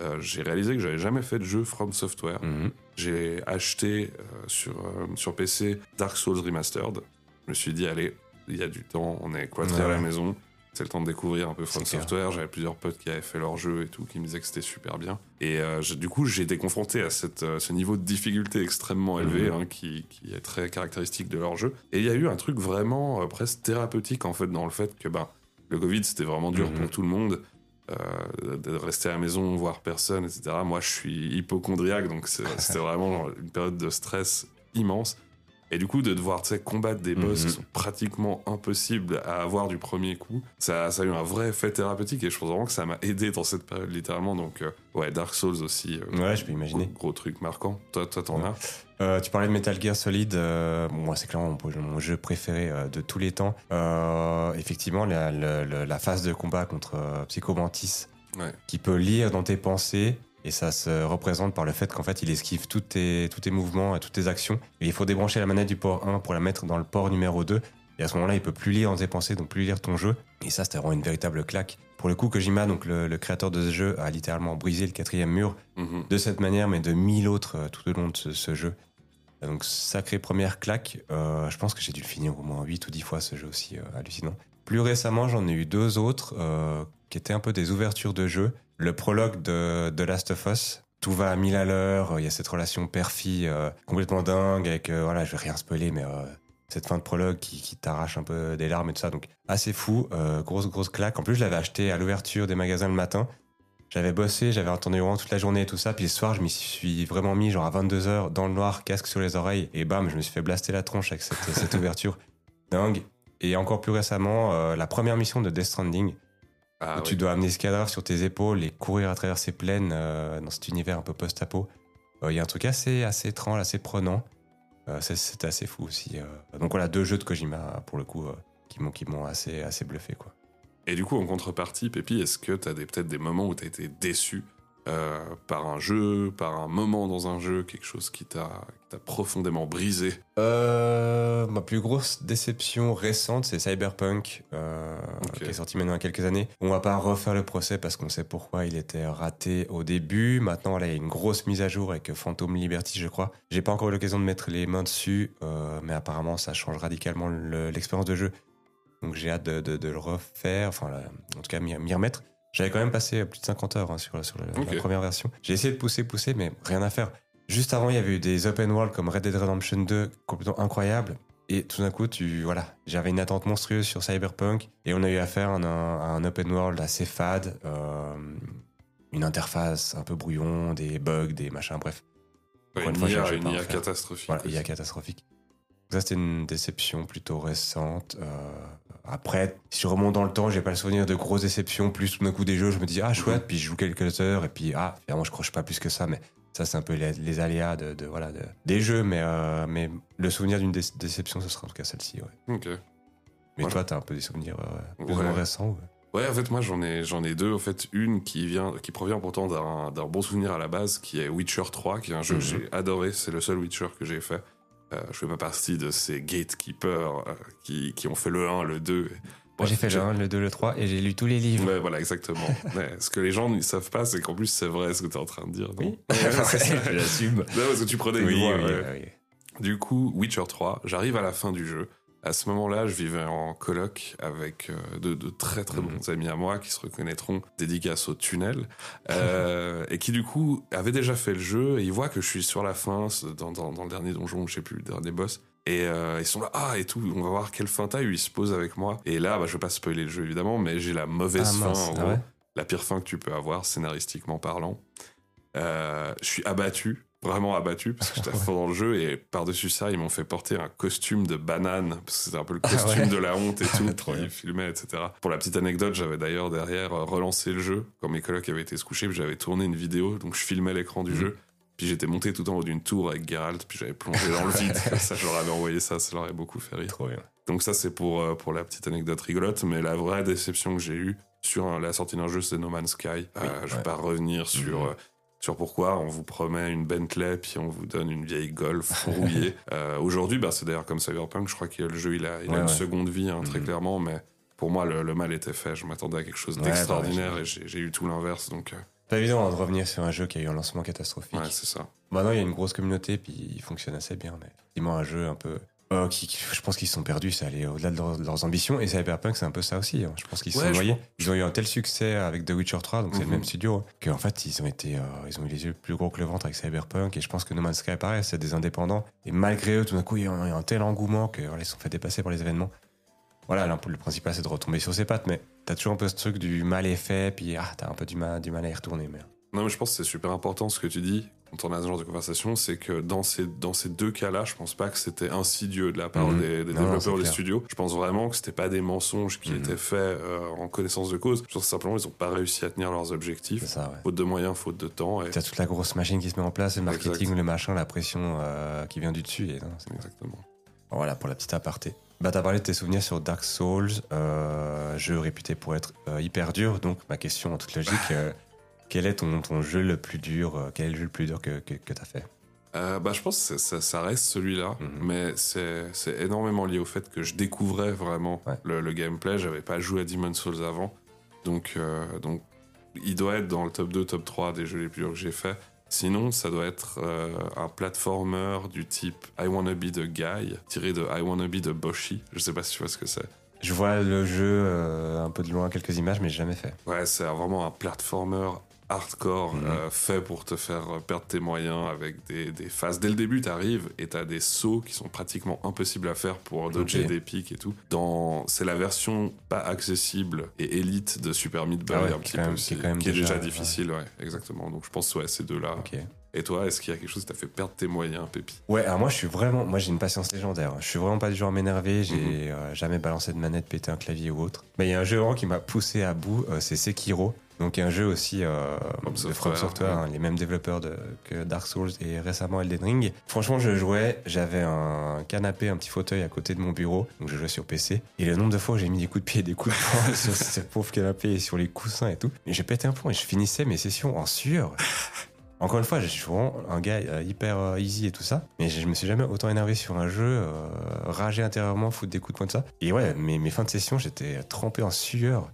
euh, j'ai réalisé que j'avais jamais fait de jeu From Software Mhm. j'ai acheté euh, sur, euh, sur PC Dark Souls Remastered je me suis dit allez il y a du temps on est cloîtré Ouais. à la maison c'est le temps de découvrir un peu From. Software. J'avais plusieurs potes qui avaient fait leur jeu et tout, qui me disaient que c'était super bien. Et du coup, j'ai été confronté à cette, ce niveau de difficulté extrêmement élevé Mhm. hein, qui, qui est très caractéristique de leur jeu. Et il y a eu un truc vraiment presque thérapeutique en fait dans le fait que ben, le Covid c'était vraiment dur Mhm. pour tout le monde. euh, de rester à la maison, voir personne, etc. Moi, je suis hypochondriaque, donc c'était vraiment genre une période de stress immense. Et du coup, de devoir combattre des boss Mhm. qui sont pratiquement impossibles à avoir du premier coup, ça, ça a eu un vrai effet thérapeutique et je pense vraiment que ça m'a aidé dans cette période littéralement. Donc, euh, ouais, Dark Souls aussi. euh, Ouais, je peux imaginer. Gros, gros truc marquant. Toi, toi, t'en Ouais. as Euh, tu parlais de Metal Gear Solid. euh, moi, c'est clairement mon, mon jeu préféré euh, de tous les temps. Effectivement, la, la- la- la phase de combat contre Psycho Mantis, Ouais. qui peut lire dans tes pensées. Et ça se représente par le fait qu'en fait, il esquive tous tes, tous tes mouvements et toutes tes actions. Et il faut débrancher la manette du port 1 pour la mettre dans le port numéro 2. Et à ce moment-là, il peut plus lire dans tes pensées, donc plus lire ton jeu. Et ça, c'était vraiment une véritable claque. pour le coup, Kojima, donc le, le créateur de ce jeu, a littéralement brisé le quatrième mur Mhm. de cette manière, mais de mille autres euh, tout au long de ce, ce jeu. Donc, sacrée première claque. Euh, je pense que j'ai dû le finir au moins 8 ou 10 fois ce jeu aussi euh, hallucinant. Plus récemment, j'en ai eu deux autres euh, qui étaient un peu des ouvertures de jeu. Le prologue de, Last of Us. Tout va à mille à l'heure. Il y a cette relation père-fille euh, complètement dingue avec, euh, voilà, je vais rien spoiler, mais euh, cette fin de prologue qui, t'arrache un peu des larmes et tout ça. Donc, assez fou. euh, grosse, grosse claque. En plus, je l'avais acheté à l'ouverture des magasins le matin. J'avais bossé, j'avais entendu vraiment toute la journée et tout ça. Puis le soir, je m'y suis vraiment mis, genre à 22h, dans le noir, casque sur les oreilles. Et bam, je me suis fait blaster la tronche avec cette, cette ouverture. Dingue. Et encore plus récemment, euh, la première mission de Death Stranding, Ah, où oui. tu dois amener ce cadavre sur tes épaules et courir à travers ces plaines euh, dans cet univers un peu post-apo. Euh, Il y a un truc assez, assez étrange, assez prenant. Euh, c'est- C'était assez fou aussi. euh. Donc voilà, deux jeux de Kojima, pour le coup, qui m'ont qui m'ont assez, assez bluffé. Quoi. Et du coup, en contrepartie, Pépi, est-ce que tu as peut-être des moments où tu as été déçu euh, par un jeu, par un moment dans un jeu, quelque chose qui t'a profondément brisé Euh, ma plus grosse déception récente, c'est Cyberpunk, euh, qui est sorti maintenant il y a quelques années. On va pas refaire le procès parce qu'on sait pourquoi il était raté au début. Maintenant, voilà, il y a une grosse mise à jour avec Phantom Liberty, je crois. J'ai pas encore eu l'occasion de mettre les mains dessus, mais apparemment, ça change radicalement le- l'expérience de jeu. Donc j'ai hâte de, de- de le refaire, enfin, en tout cas, m'y remettre. J'avais quand même passé plus de 50 heures hein, sur, sur la- première version. J'ai essayé de pousser, pousser, mais rien à faire. Juste avant, il y avait eu des open world comme Red Dead Redemption 2, complètement incroyables. Et tout d'un coup, tu voilà, j'avais une attente monstrueuse sur Cyberpunk et on a eu affaire à un, à un open world assez fade, euh, une interface un peu brouillon, des bugs, des machins, bref. Ouais, une fois, IA, une IA catastrophique. Voilà, il y a aussi. catastrophique. Ça, c'était une déception plutôt récente. Euh, après, si je remonte dans le temps, j'ai pas le souvenir de grosses déceptions. Plus tout d'un coup des jeux, je me dis ah chouette, puis je joue quelques heures et puis ah finalement je croche pas plus que ça. Mais ça, c'est un peu les, les aléas de, de- voilà de- des jeux. Mais euh, mais le souvenir d'une dé- déception, ce sera en tout cas celle-ci. Ouais. Ok. Mais Voilà. toi, t'as un peu des souvenirs euh, plus ou Ouais. récents. ou- Ouais, en fait, moi, j'en ai, j'en ai deux. En fait, une qui vient, qui provient pourtant d'un, d'un bon souvenir à la base, qui est Witcher 3, qui est un jeu Mhm. que j'ai adoré. C'est le seul Witcher que j'ai fait. Euh, je fais pas partie de ces gatekeepers euh, qui, qui ont fait le 1, le 2. Moi, Bref, j'ai fait le 1, le 2, le 3 et j'ai lu tous les livres. Ouais, voilà, exactement. Ouais, ce que les gens ne savent pas, c'est qu'en plus, c'est vrai ce que tu es en train de dire. Non Oui. Je l'assume. Parce que tu prenais une Oui, voix, oui, ouais. Du coup, Witcher 3, j'arrive à la fin du jeu. À ce moment-là, je vivais en coloc avec euh, de, de très très Mhm. bons amis à moi qui se reconnaîtront, dédicace au tunnel, euh, et qui du coup avaient déjà fait le jeu et ils voient que je suis sur la fin, dans, dans, dans le dernier donjon, je sais plus, le dernier boss. Et euh, ils sont là, ah et tout, on va voir quelle fin t'as eu. Ils se posent avec moi. Et là, bah, je vais pas spoiler le jeu évidemment, mais j'ai la mauvaise Ah, fin. en ah gros. ouais La pire fin que tu peux avoir, scénaristiquement parlant. Je suis abattu, vraiment abattu, parce que j'étais à fond dans le jeu. Et par-dessus ça, ils m'ont fait porter un costume de banane, parce que c'était un peu le Ah costume ouais. de la honte et tout, Trop bien. filmait, etc. Pour la petite anecdote, j'avais d'ailleurs derrière euh, relancé le jeu, quand mes colocs avaient été se coucher, puis j'avais tourné une vidéo, donc je filmais l'écran du Mhm. jeu. Puis j'étais monté tout en haut d'une tour avec Geralt, puis j'avais plongé dans le vide. Ça, je leur avais envoyé ça, ça leur avait beaucoup fait rire. Trop bien. Donc ça, c'est pour, euh, pour la petite anecdote rigolote, mais la vraie déception que j'ai eue sur un- la sortie d'un jeu, c'est No Man's Sky. Euh, je vais pas revenir sur, Mhm. euh, sur pourquoi on vous promet une Bentley, puis on vous donne une vieille Golf rouillée. Euh, Aujourd'hui, bah, c'est d'ailleurs comme Cyberpunk, je crois que le jeu, il a, il a Ouais, une ouais. seconde vie, hein, très Mhm. clairement, mais pour moi, le, le mal était fait. Je m'attendais à quelque chose Ouais, bah, d'extraordinaire ouais, et j'ai j'ai eu tout l'inverse, donc euh, Pas évident hein, de revenir sur un jeu qui a eu un lancement catastrophique. ouais, c'est ça. Maintenant, il y a une grosse communauté, puis il fonctionne assez bien. Mais effectivement, un jeu un peu. Euh, qui, qui- je pense qu'ils se sont perdus, c'est aller au-delà de, leurs- de leurs ambitions. Et Cyberpunk, c'est un peu ça aussi. hein. Je pense qu'ils se Ouais, sont noyés. Ils ont eu un tel succès avec The Witcher 3, donc c'est le Mhm. même studio, hein, qu'en fait, ils ont été, euh, ils ont eu les yeux plus gros que le ventre avec Cyberpunk. Et je pense que No Man's Sky, pareil, c'est des indépendants. Et malgré eux, tout d'un coup, il y a un, il y a un tel engouement que voilà, se sont fait dépasser par les événements. Voilà, là, le principal, c'est de retomber sur ses pattes, mais t'as toujours un peu ce truc du mal est fait, puis ah, t'as un peu du mal, du mal à y retourner. Mais... Non, mais je pense que c'est super important ce que tu dis quand on a ce genre de conversation, c'est que dans ces, dans ces deux cas-là, je pense pas que c'était insidieux de la part Mhm. des, des Non, développeurs des studios. Je pense vraiment que c'était pas des mensonges qui Mhm. étaient faits euh, en connaissance de cause. Je pense que simplement ils ont pas réussi à tenir leurs objectifs. ça, ouais. Faute de moyens, faute de temps. Et... T'as toute la grosse machine qui se met en place, le marketing, le machin, la pression euh, qui vient du dessus. Et non, c'est- Exactement. Voilà pour la petite aparté. Bah, t'as parlé de tes souvenirs sur Dark Souls, euh, jeu réputé pour être hyper dur. Donc, ma question en toute logique, quel est ton, ton jeu le plus dur euh, Quel est le jeu le plus dur que, que, que t'as fait? Euh, bah, je pense que ça, reste celui-là, Mhm. mais c'est c'est énormément lié au fait que je découvrais vraiment Ouais. le, le gameplay. J'avais pas joué à Demon's Souls avant. Donc, euh, donc, il doit être dans le top 2, top 3 des jeux les plus durs que j'ai fait. Sinon, ça doit être euh, un platformer du type I Wanna Be the Guy, tiré de I Wanna Be the Boshi. Je sais pas si tu vois ce que c'est. Je vois le jeu euh, un peu de loin, quelques images, mais j'ai jamais fait. Ouais, c'est vraiment un platformer hardcore Mhm. euh, fait pour te faire perdre tes moyens avec des, des phases. Dès le début, t'arrives et t'as des sauts qui sont pratiquement impossibles à faire pour dodger Ok. des pics et tout. Dans, c'est la version pas accessible et élite de Super Meat Boy Ah ouais, un qui petit peu même- aussi, qui est quand même qui est déjà déjà- difficile, ouais, exactement. Donc je pense ouais, ces deux-là. Et toi, est-ce qu'il y a quelque chose qui t'a fait perdre tes moyens, Pépi? Ouais, alors moi je suis vraiment, moi j'ai une patience légendaire. Je suis vraiment pas du genre à m'énerver. J'ai euh, jamais balancé de manette, pété un clavier ou autre. Mais il y a un jeu vraiment qui m'a poussé à bout, euh, c'est Sekiro. Donc un jeu aussi euh, From de Software, From Software, ouais. hein, les mêmes développeurs de, que Dark Souls et récemment Elden Ring. Franchement, je jouais, j'avais un canapé, un petit fauteuil à côté de mon bureau, donc je jouais sur PC. Et le nombre de fois où j'ai mis des coups de pied et des coups de poing sur ce pauvre canapé et sur les coussins et tout, et j'ai pété un plomb et je finissais mes sessions en sueur. Encore une fois, je suis vraiment un gars euh, hyper euh, easy et tout ça, mais je, je me suis jamais autant énervé sur un jeu, euh, rager intérieurement, foutre des coups de poing de ça. Et ouais, mes, mes fins de session, j'étais trempé en sueur,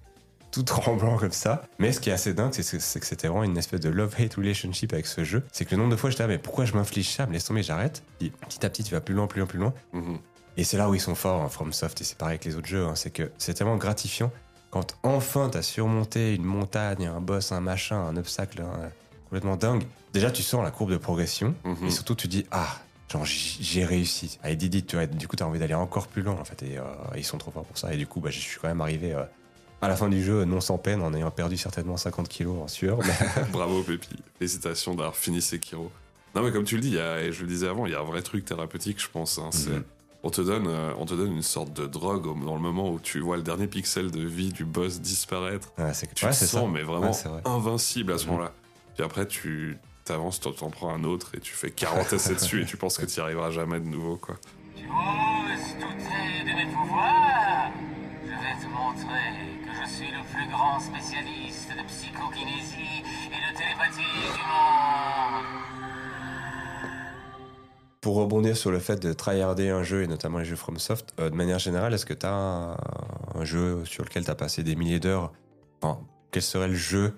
tout tremblant comme ça. Mais ce qui est assez dingue, c'est que c'était vraiment une espèce de love-hate relationship avec ce jeu. C'est que le nombre de fois j'étais là, mais pourquoi je m'inflige ça? Me laisse tomber, j'arrête. Puis petit à petit, tu vas plus loin, plus loin, plus loin. Mhm. Et c'est là où ils sont forts, hein, FromSoft, et c'est pareil avec les autres jeux, hein, c'est que c'est tellement gratifiant quand enfin t'as surmonté une montagne, un boss, un machin, un obstacle hein, complètement dingue. Déjà, tu sens la courbe de progression, Mhm. et surtout tu dis ah, genre j'ai réussi. I did it, tu vois. Du coup, t'as envie d'aller encore plus loin en fait, et euh, ils sont trop forts pour ça. Et du coup, bah, je suis quand même arrivé euh, à la fin du jeu non sans peine, en ayant perdu certainement 50 kilos en sueur. mais- Bravo Pépi, félicitations d'avoir fini Sekiro. Non mais comme tu le dis, il y a- et je le disais avant, il y a un vrai truc thérapeutique je pense. hein, c'est- Mhm. on, te donne, euh, on te donne une sorte de drogue dans le moment où tu vois le dernier pixel de vie du boss disparaître. Ouais, c'est Tu ouais, te c'est sens ça. mais vraiment Ouais, c'est vrai. invincible à ce Mhm. moment-là. Puis après tu t'avances, t'en t'en prends un autre et tu fais 40 essais dessus et tu penses que tu n'y arriveras jamais de nouveau quoi. Tu oses douter de mes pouvoirs? Je vais te montrer plus grand spécialiste de psychokinésie et de télépathie du monde. Pour rebondir sur le fait de tryharder un jeu, et notamment les jeux FromSoft, euh, de manière générale, est-ce que tu as un, un jeu sur lequel tu as passé des milliers d'heures? Enfin, quel serait le jeu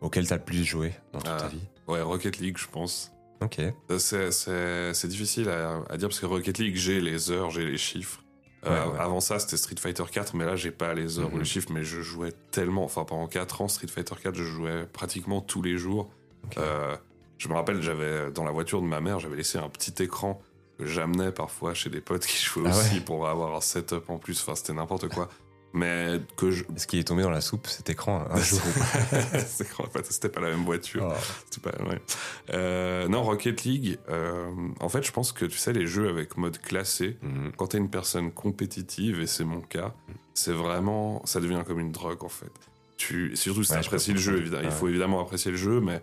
auquel tu as le plus joué dans toute Ah. ta vie? Ouais, Rocket League je pense. Ok. Euh, C'est- difficile à, à dire parce que Rocket League, j'ai les heures, j'ai les chiffres. Euh, Ouais, ouais. Avant ça, c'était Street Fighter 4, mais là, j'ai pas les heures ou Mhm. les chiffres, mais je jouais tellement. Enfin, pendant 4 ans, Street Fighter 4, je jouais pratiquement tous les jours. Euh, je me rappelle, j'avais dans la voiture de ma mère, j'avais laissé un petit écran que j'amenais parfois chez des potes qui jouaient Ah ouais aussi pour avoir un setup en plus. Enfin, c'était n'importe quoi. Mais que je. Est-ce qu'il est tombé dans la soupe cet écran un jour en fait, c'était pas la même voiture. Oh. C'est pas ouais. Euh, non, Rocket League, euh, en fait, je pense que tu sais, les jeux avec mode classé, Mhm. quand t'es une personne compétitive, et c'est mon cas, c'est vraiment. Ça devient comme une drogue, en fait. Tu, surtout si Ouais, t'apprécies le jeu, évidemment. Il faut évidemment apprécier le jeu, mais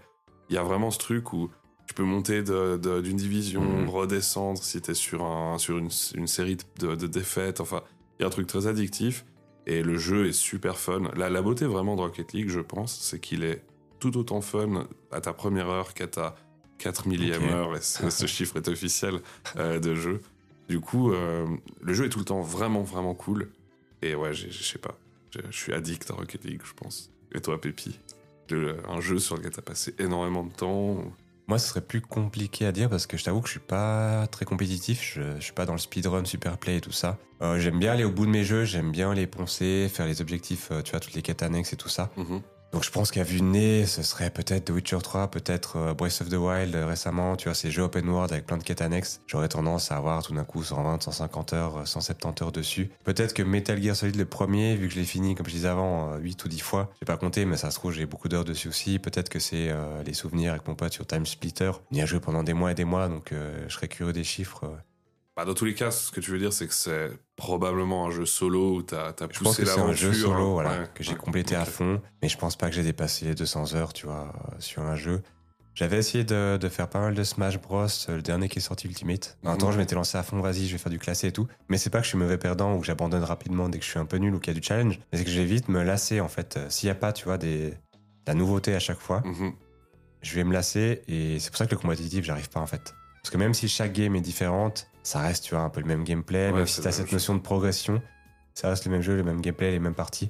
il y a vraiment ce truc où tu peux monter d'une division, Mhm. redescendre si t'es sur, un, sur une, une série de, de défaites. Enfin, il y a un truc très addictif. Et le jeu est super fun. La, la beauté vraiment de Rocket League, je pense, c'est qu'il est tout autant fun à ta première heure qu'à ta 4 millième heure, et ce, ce chiffre est officiel euh, de jeu. Du coup, euh, le jeu est tout le temps vraiment, vraiment cool. Et ouais, je sais pas, je je suis addict à Rocket League, je pense. Et toi, Pépi Le- Un jeu sur lequel t'as passé énormément de temps Moi, ce serait plus compliqué à dire parce que je t'avoue que je suis pas très compétitif. Je, je suis pas dans le speedrun, super play et tout ça. Euh, j'aime bien aller au bout de mes jeux, j'aime bien les poncer, faire les objectifs, euh, tu vois, toutes les quêtes annexes et tout ça. Mhm. Donc je pense qu'à vue de nez, ce serait peut-être The Witcher 3, peut-être euh, Breath of the Wild euh, récemment, tu vois, ces jeux open world avec plein de quêtes annexes. J'aurais tendance à avoir tout d'un coup 120, 150 heures, euh, 170 heures dessus. Peut-être que Metal Gear Solid le premier, vu que je l'ai fini, comme je disais avant, euh, 8 ou 10 fois, j'ai pas compté, mais ça se trouve j'ai beaucoup d'heures dessus aussi. Peut-être que c'est euh, les souvenirs avec mon pote sur Time Splitter. On y a joué pendant des mois et des mois, donc euh, je serais curieux des chiffres. Bah, dans tous les cas, ce que tu veux dire, c'est que c'est probablement un jeu solo où t'as as Je pense poussé que c'est un jeu l'aventure. solo, voilà, Ouais, que j'ai ouais, complété à fond, mais je pense pas que j'ai dépassé les 200 heures, tu vois, euh, sur un jeu. J'avais essayé de, de faire pas mal de Smash Bros, euh, le dernier qui est sorti Ultimate. En même temps, je m'étais lancé à fond, vas-y, je vais faire du classé et tout. Mais c'est pas que je suis mauvais perdant ou que j'abandonne rapidement dès que je suis un peu nul ou qu'il y a du challenge, mais c'est que je vais vite me lasser, en fait. Euh, S'il y a pas, tu vois, des, la nouveauté à chaque fois, Mhm. je vais me lasser et c'est pour ça que le compétitif, j'arrive pas, en fait. Parce que même si chaque game est différente, ça reste, tu vois, un peu le même gameplay, Ouais, même si t'as cette notion de progression, ça reste le même jeu, le même gameplay, les mêmes parties.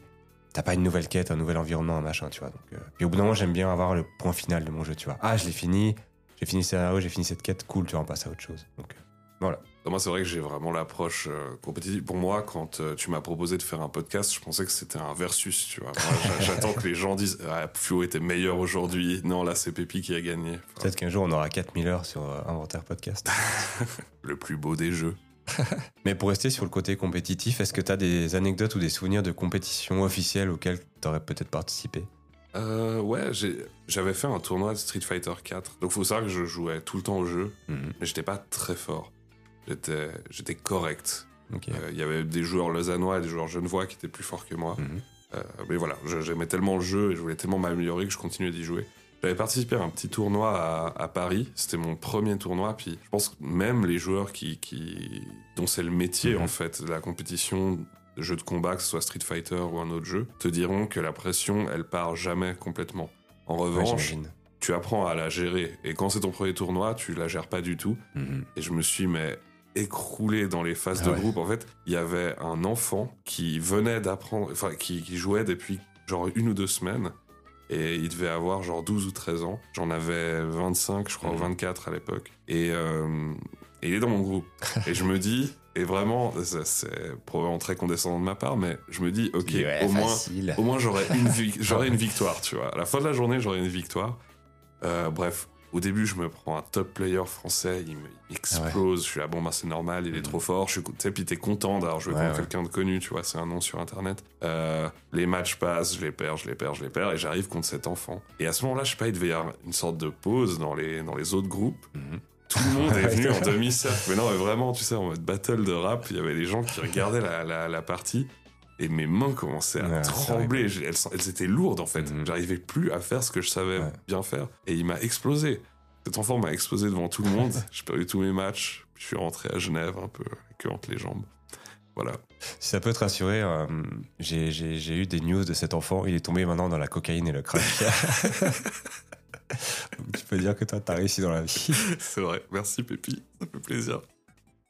t'as pas une nouvelle quête, un nouvel environnement, un machin, tu vois. Donc, euh, Puis au bout d'un moment, j'aime bien avoir le point final de mon jeu, tu vois. Ah, je l'ai fini, j'ai fini ce scénario, j'ai fini cette quête, cool, tu vois, on passe à autre chose. Donc, euh, voilà. Non, Moi, c'est vrai que j'ai vraiment l'approche euh, compétitive. Pour moi, quand euh, tu m'as proposé de faire un podcast, je pensais que c'était un versus, tu vois. J'attends que les gens disent Ah, Flo était meilleur aujourd'hui. Non, là, c'est Pépi qui a gagné. Enfin, Peut-être qu'un jour, on aura 4000 heures sur euh, Inventaire Podcast. le plus beau des jeux. Mais pour rester sur le côté compétitif, est-ce que t'as des anecdotes ou des souvenirs de compétitions officielles auxquelles t'aurais peut-être participé? Euh, ouais, j'avais fait un tournoi de Street Fighter 4. Donc, faut savoir que je jouais tout le temps au jeu, Mhm. mais j'étais pas très fort. J'étais j'étais correct. Euh, Il y avait des joueurs lausannois et des joueurs genevois qui étaient plus forts que moi. Mhm. Euh, mais voilà, j'aimais tellement le jeu et je voulais tellement m'améliorer que je continuais d'y jouer. J'avais participé à un petit tournoi à, à Paris. C'était mon premier tournoi. Puis je pense que même les joueurs qui, qui dont c'est le métier Mhm. en fait de la compétition de jeux de combat, que ce soit Street Fighter ou un autre jeu, te diront que la pression, elle part jamais complètement. En revanche, tu apprends à la gérer. Et quand c'est ton premier tournoi, tu la gères pas du tout. Mhm. Et je me suis mais écroulé dans les phases Ah de ouais. groupe. En fait, il y avait un enfant qui venait d'apprendre, enfin qui, qui jouait depuis genre une ou deux semaines. Et il devait avoir genre 12 ou 13 ans. J'en avais 25, je crois, Mhm. 24 à l'époque. Et, euh, et il est dans mon groupe. et je me dis, et vraiment, c'est probablement très condescendant de ma part, mais je me dis, ok, Ouais, au moins, au moins j'aurais une, vi- j'aurais une victoire, tu vois. À la fin de la journée, j'aurais une victoire. Euh, bref, au début, je me prends un top player français, il me- il m'explose. Je suis là, bon, bah, c'est normal, il est trop fort. Je suis, tu sais, puis t'es content d'avoir joué. Ouais, contre ouais. quelqu'un de connu, tu vois, c'est un nom sur internet. Euh, les matchs passent, je les perds, je les perds, je les perds, et j'arrive contre cet enfant. Et à ce moment-là, je sais pas, il devait y avoir une sorte de pause dans les, dans les autres groupes. Mhm. Tout le monde est venu en demi-cercle. Mais non, mais vraiment, tu sais, en mode battle de rap, il y avait des gens qui regardaient la, la, la partie. Et mes mains commençaient à Ouais, trembler. Elles, elles étaient lourdes, en fait. Mhm. J'arrivais plus à faire ce que je savais Ouais. bien faire. Et il m'a explosé. Cet enfant m'a explosé devant tout le monde. J'ai perdu tous mes matchs. Je suis rentré à Genève un peu, que entre les jambes. Voilà. Si ça peut te rassurer, euh, j'ai eu des news de cet enfant. Il est tombé maintenant dans la cocaïne et le crack. Donc, tu peux dire que toi, t'as réussi dans la vie. C'est vrai. Merci, Pépi. Ça fait plaisir.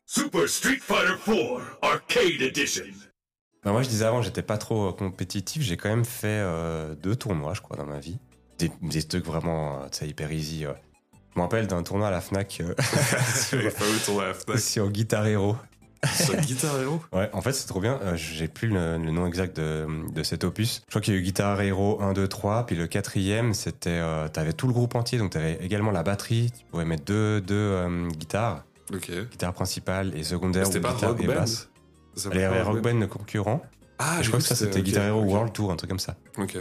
Super Street Fighter 4 Arcade Edition. Bah, moi, je disais avant, j'étais pas trop euh, compétitif. J'ai quand même fait euh, deux tournois, je crois, dans ma vie. Des, des trucs vraiment, euh, tu sais, hyper easy. Je me rappelle d'un tournoi à la Fnac euh, tourner à la Fnac. sur Guitar Hero. Sur Guitar Hero? Ouais, en fait, c'est trop bien. Euh, J'ai plus le, le nom exact de, de cet opus. Je crois qu'il y a eu Guitar Hero 1, 2, 3. Puis le quatrième, c'était. Euh, T'avais tout le groupe entier. Donc, t'avais également la batterie. Tu pouvais mettre deux, deux guitares. Ok. Guitare principale et secondaire. C'était pas guitare Rock et basse. Les Rock Band, le concurrent. Ah, je crois que ça, c'était ok, Guitar Hero. World Tour, un truc comme ça. Ok.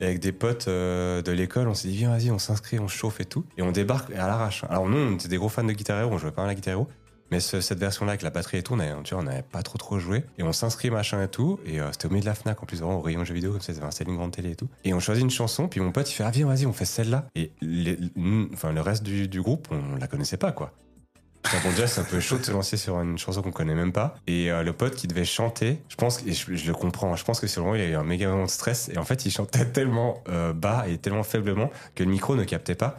Et avec des potes euh, de l'école, on s'est dit, viens, vas-y, on s'inscrit, on chauffe et tout. Et on débarque à l'arrache. Alors, nous, on était des gros fans de Guitar Hero, on jouait pas à la Guitar Hero. Mais ce- cette version-là, avec la batterie et tout, on on n'avait pas trop trop joué. Et on s'inscrit, machin et tout. Et euh, c'était au milieu de la Fnac, en plus, vraiment, au rayon jeux vidéo, comme ça, c'était une grande télé et tout. Et on choisit une chanson, puis mon pote, il fait, ah, viens, vas-y, on fait celle-là. Et les- enfin, le reste du, du groupe, on la connaissait pas, quoi. Bon, déjà, c'est un peu chaud de se lancer sur une chanson qu'on connaît même pas. Et euh, le pote qui devait chanter, je pense, et je, je le comprends, je pense que sur le moment, il a eu un méga moment de stress. Et en fait, il chantait tellement euh, bas et tellement faiblement que le micro ne captait pas.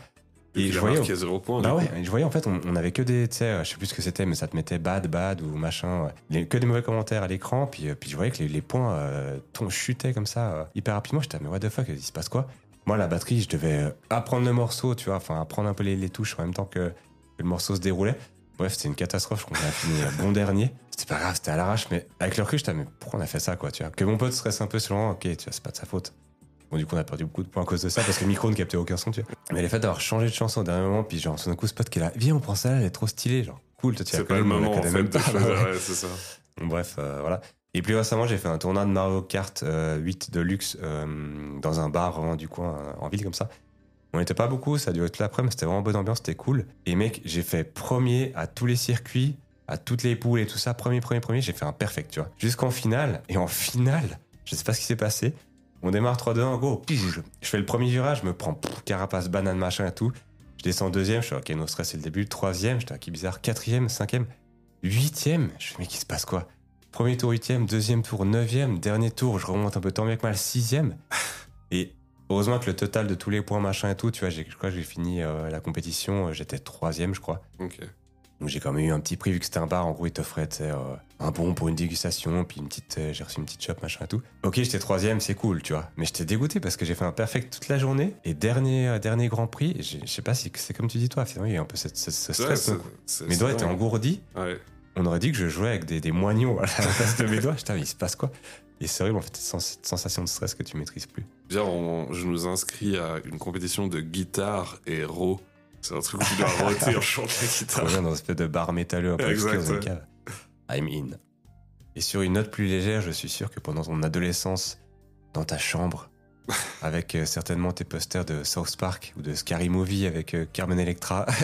Et je voyais. zéro point. Bah ouais, je voyais en fait, on, on avait que des, tu sais, euh, je sais plus ce que c'était, mais ça te mettait bad, bad ou machin, ouais. Les- que des mauvais commentaires à l'écran, puis, puis je voyais que les, les points euh, ton- chutaient comme ça euh, hyper rapidement. J'étais, mais what the fuck, il se passe quoi? Moi, la batterie, je devais apprendre le morceau, tu vois, enfin apprendre un peu les, les touches en même temps que, que le morceau se déroulait. Bref, c'était une catastrophe, je crois qu'on a fini euh, bon dernier. C'était pas grave, c'était à l'arrache, mais avec le recul, j'étais, mais pourquoi on a fait ça, quoi, tu vois? Que mon pote stresse un peu sur le moment, ok, tu vois, c'est pas de sa faute. Bon, du coup, on a perdu beaucoup de points à cause de ça parce que le micro ne captait aucun son, tu vois. Mais le fait d'avoir changé de chanson au dernier moment, puis genre, tout d'un coup, ce pote qui est là, viens, on prend ça, elle est trop stylée, genre, cool, toi, tu C'est pas le moment en fait même pas, choisir. ouais. C'est ça. Bref, euh, voilà. Et plus récemment, j'ai fait un tournoi de Mario Kart euh, 8 de luxe euh, dans un bar vraiment du coin, euh, en ville comme ça. On n'était pas beaucoup, ça a duré toute l'après-midi, mais c'était vraiment bonne ambiance, c'était cool. Et mec, j'ai fait premier à tous les circuits, à toutes les poules et tout ça, premier, premier, premier, j'ai fait un perfect, tu vois. Jusqu'en finale, et en finale, je sais pas ce qui s'est passé. On démarre 3-2-1, go, pige. Je fais le premier virage, je me prends carapace, banane, machin et tout. Je descends deuxième, je suis ok, no stress, c'est le début. Troisième, j'étais qui bizarre. Quatrième, cinquième, huitième. Je fais, mais qui se passe quoi? Premier tour, huitième, deuxième tour, neuvième, dernier tour, je remonte un peu tant bien que mal, sixième. Et heureusement que le total de tous les points, machin et tout, tu vois, je crois que j'ai fini euh, la compétition, euh, j'étais troisième, je crois. Ok. Donc j'ai quand même eu un petit prix vu que c'était un bar. En gros, ils t'offraient euh, un bon pour une dégustation, puis une petite, euh, j'ai reçu une petite chope, machin et tout. Ok, j'étais troisième, c'est cool, tu vois. Mais j'étais dégoûté parce que j'ai fait un perfect toute la journée. Et dernier, euh, dernier Grand Prix, je sais pas si c'est comme tu dis toi, finalement, il y a un peu ce, Ouais, stress. c'est- donc. c'est doigts étaient engourdis. Ouais. On aurait dit que je jouais avec des, des moignons à la place de mes doigts. J'étais, mais il se passe quoi? Et c'est horrible, en fait, cette sens- cette sensation de stress que tu maîtrises plus. Bien, on- je nous inscris à une compétition de guitare et raw. C'est un truc où tu dois roter en chantant la guitare. bien dans une espèce de bar métalleux un peu dans cave. I'm in. Et sur une note plus légère, je suis sûr que pendant ton adolescence, dans ta chambre, avec euh, certainement tes posters de South Park ou de Scary Movie avec euh, Carmen Electra,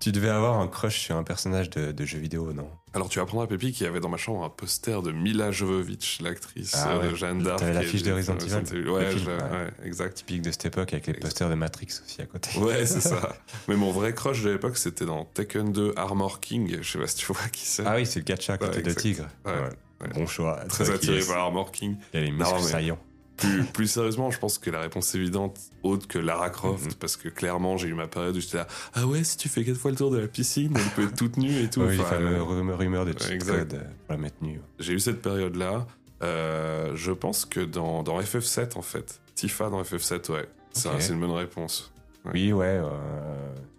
tu, devais, avoir un crush sur un personnage de, de jeu vidéo, non? Alors tu apprendras à Pépi qu'il y avait dans ma chambre un poster de Mila Jovovich, l'actrice Ah euh, ouais. de Jeanne d'Arc. T'avais l'affiche de Resident Evil. Ouais, Le film, je- ouais. ouais, exact. Typique de cette époque avec les posters de Matrix aussi à côté. Ouais, c'est ça. Mais mon vrai crush de l'époque, c'était dans Tekken 2 Armor King. Je sais pas si tu vois qui c'est. Ah oui, c'est le gacha à côté de. Tigre. Ouais, Ouais. ouais. Bon choix. Très attiré par Armor King. Il y a les muscles saillants. Plus, plus sérieusement, je pense que la réponse évidente, autre que Lara Croft, Mhm. parce que clairement, j'ai eu ma période où j'étais là, ah ouais, si tu fais quatre fois le tour de la piscine, elle peut être toute nue et tout. Oui, les Enfin, fameuses euh, rumeurs, rumeurs de cheat exact. code euh, pour la mettre nue. j'ai eu cette période-là. Euh, je pense que dans, dans FF7, en fait, Tifa dans FF7, ouais, c'est une bonne réponse. Ouais. Oui, ouais. Euh,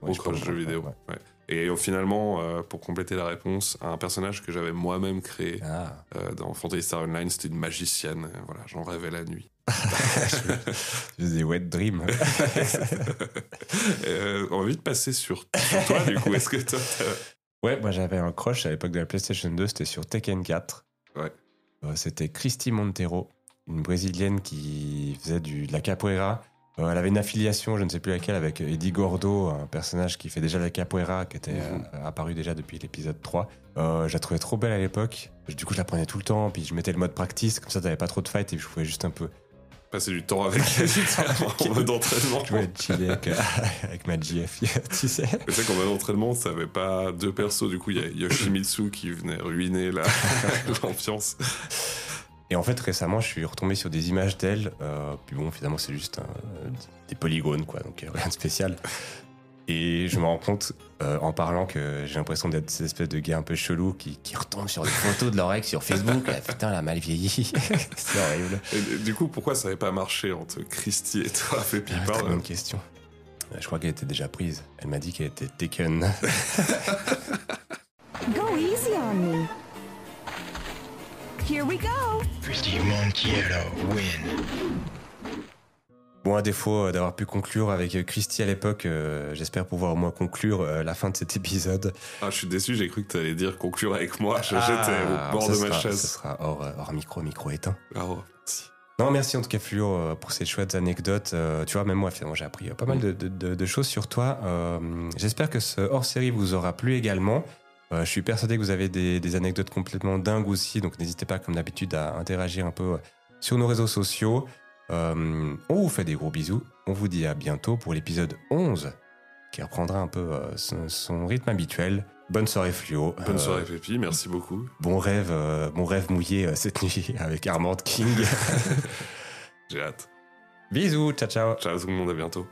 ouais, au je pense, jeu vidéo. ouais. Et finalement, euh, pour compléter la réponse, un personnage que j'avais moi-même créé Ah, euh, dans Fantasy Star Online, c'était une magicienne. Voilà, j'en rêvais la nuit. je faisais wet dreams. Euh, on va vite passer sur, sur toi, du coup. Est-ce que toi, ouais, moi j'avais un crush à l'époque de la PlayStation 2, c'était sur Tekken 4. Ouais. Euh, c'était Christy Montero, une brésilienne qui faisait du, de la capoeira. Euh, elle avait une affiliation, je ne sais plus laquelle, avec Eddie Gordo, un personnage qui fait déjà la capoeira, qui était Mhm. euh, apparu déjà depuis l'épisode 3. Euh, je la trouvais trop belle à l'époque. Du coup, je la prenais tout le temps, puis je mettais le mode practice, comme ça, t'avais pas trop de fight et je pouvais juste un peu passer du temps avec en mode entraînement Je voulais chiller avec, euh, avec ma GF, tu sais. Tu sais qu'en mode entraînement, ça avait pas deux persos. Du coup, il y a Yoshimitsu qui venait ruiner la- l'ambiance. Et en fait, récemment, je suis retombé sur des images d'elle. euh, puis bon, finalement, c'est juste un- des polygones, quoi, donc euh, rien de spécial. Et je me rends compte, euh, en parlant, que j'ai l'impression d'être cette espèce de gars un peu chelou qui, qui retombe sur des photos de leur ex sur Facebook. Ah, putain, elle a mal vieilli. c'est horrible. Et, du coup, pourquoi ça avait pas marché entre Christy et toi, Pépi Ah, très bonne question. Euh, Je crois qu'elle était déjà prise. Elle m'a dit qu'elle était taken. Here we go. Christy Montiero win. Bon, à défaut euh, d'avoir pu conclure avec euh, Christy à l'époque, euh, j'espère pouvoir au moins conclure euh, la fin de cet épisode. Ah, je suis déçu, j'ai cru que t'allais dire conclure avec moi. J'étais Ah, au bord de ma sera- chaise. Ce sera hors, hors micro, micro éteint. Ah, oh, merci. Non, merci en tout cas Fluo pour ces chouettes anecdotes. Euh, tu vois, même moi, finalement, j'ai appris pas mal de, de- de- de choses sur toi. Euh, J'espère que ce hors-série vous aura plu également. Euh, je suis persuadé que vous avez des, des anecdotes complètement dingues aussi, donc n'hésitez pas, comme d'habitude, à interagir un peu euh, sur nos réseaux sociaux. Euh, on vous fait des gros bisous. On vous dit à bientôt pour l'épisode 11, qui reprendra un peu euh, son, son rythme habituel. Bonne soirée Fluo. Bonne soirée, Pépi, merci beaucoup. Bon rêve, bon rêve mouillé cette nuit avec Armand King. J'ai hâte. Bisous, ciao ciao. Ciao tout le monde, à bientôt.